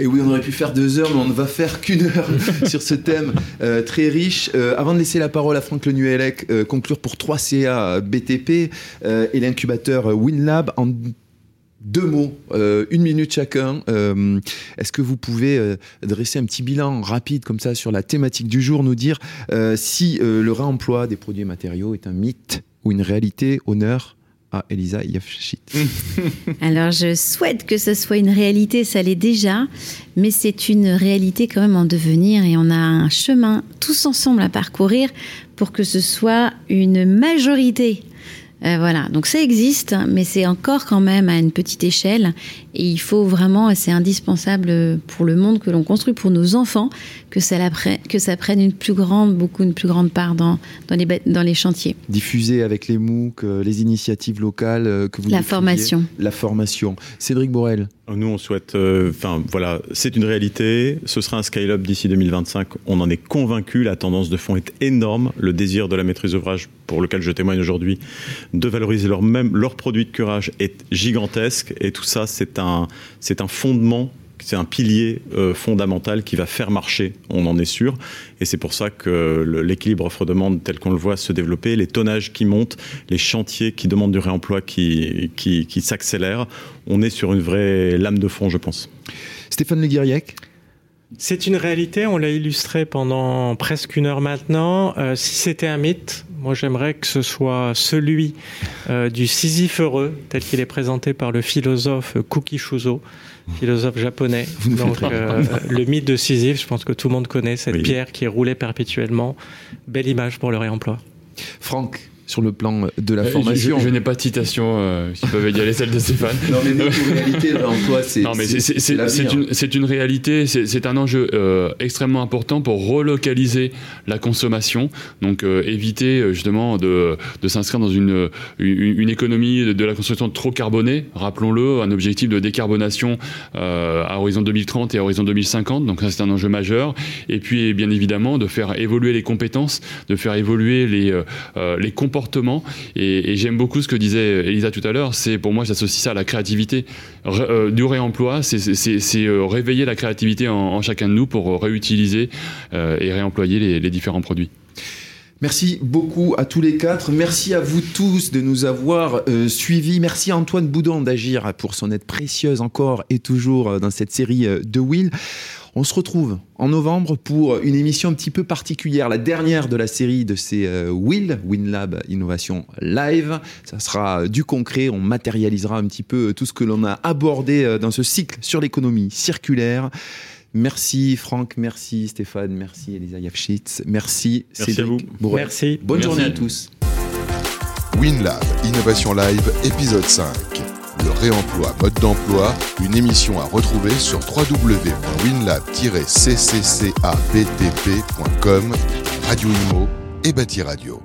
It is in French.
Et oui, on aurait pu faire deux heures, mais on ne va faire qu'une heure sur ce thème euh, très riche. Euh, avant de laisser la parole à Franck Lenuelec, euh, conclure pour 3 CA BTP et l'incubateur WinLab en deux mots, une minute chacun. Est-ce que vous pouvez dresser un petit bilan rapide comme ça sur la thématique du jour, nous dire si le réemploi des produits et matériaux est un mythe ou une réalité Honneur à Elisa Yafshit. Alors, je souhaite que ce soit une réalité, ça l'est déjà, mais c'est une réalité quand même en devenir et on a un chemin tous ensemble à parcourir pour que ce soit une majorité. Euh, voilà, donc ça existe, mais c'est encore quand même à une petite échelle et il faut vraiment, c'est indispensable pour le monde que l'on construit, pour nos enfants, que ça, la pre- que ça prenne une plus grande, beaucoup une plus grande part dans, dans, les, ba- dans les chantiers. Diffuser avec les MOOC, euh, les initiatives locales euh, que vous La formation. La formation. Cédric Borel. Nous, on souhaite. euh, Enfin, voilà, c'est une réalité. Ce sera un scale-up d'ici 2025. On en est convaincu. La tendance de fond est énorme. Le désir de la maîtrise d'ouvrage, pour lequel je témoigne aujourd'hui, de valoriser leur même leurs produits de curage est gigantesque. Et tout ça, c'est un, c'est un fondement. C'est un pilier euh, fondamental qui va faire marcher, on en est sûr. Et c'est pour ça que le- l'équilibre offre-demande tel qu'on le voit se développer, les tonnages qui montent, les chantiers qui demandent du réemploi qui, qui, qui s'accélèrent, on est sur une vraie lame de fond, je pense. Stéphane Le Guiriec? C'est une réalité, on l'a illustré pendant presque une heure maintenant. Euh, si c'était un mythe, moi j'aimerais que ce soit celui euh, du Sisyphe heureux, tel qu'il est présenté par le philosophe Kukishuzo, philosophe japonais. Donc euh, le mythe de Sisyphe, je pense que tout le monde connaît cette Oui. pierre qui est roulée perpétuellement. Belle image pour le réemploi. Franck, sur le plan de la Euh, je- formation. Je, je n'ai pas de citation euh, qui peuvent égaler celle de Stéphane. Non, mais réalité, le réemploi, c'est. Non, mais c'est- une, réalité, c'est un enjeu euh, extrêmement important pour relocaliser la consommation, donc euh, éviter euh, justement de, de s'inscrire dans une, une, une économie de, de la consommation trop carbonée. Rappelons-le, un objectif de décarbonation euh, à horizon 2030 et à horizon 2050, donc ça c'est un enjeu majeur. Et puis bien évidemment de faire évoluer les compétences, de faire évoluer les, euh, euh, les comportements. Et, j'aime beaucoup ce que disait Elisa tout à l'heure, c'est pour moi j'associe ça à la créativité. Ré- euh, du réemploi, c'est- euh, réveiller la créativité en, chacun de nous pour réutiliser euh, et réemployer les différents produits. Merci beaucoup à tous les quatre. Merci à vous tous de nous avoir euh, suivis. Merci à Antoine Boudon d'agir pour son aide précieuse encore et toujours euh, dans cette série euh, de Will. On se retrouve en novembre pour une émission un petit peu particulière, la dernière de la série de ces Will, WinLab Innovation Live. Ça sera du concret, on matérialisera un petit peu tout ce que l'on a abordé dans ce cycle sur l'économie circulaire. Merci Franck, merci Stéphane, merci Elisa Yafshitz, merci, Merci à Cédric vous. Bourret. Merci. Bonne Merci. journée à tous. WinLab Innovation Live, épisode 5. Le réemploi mode d'emploi, une émission à retrouver sur www.winlab-cccabtp.com, Radio Imo et Bâti Radio.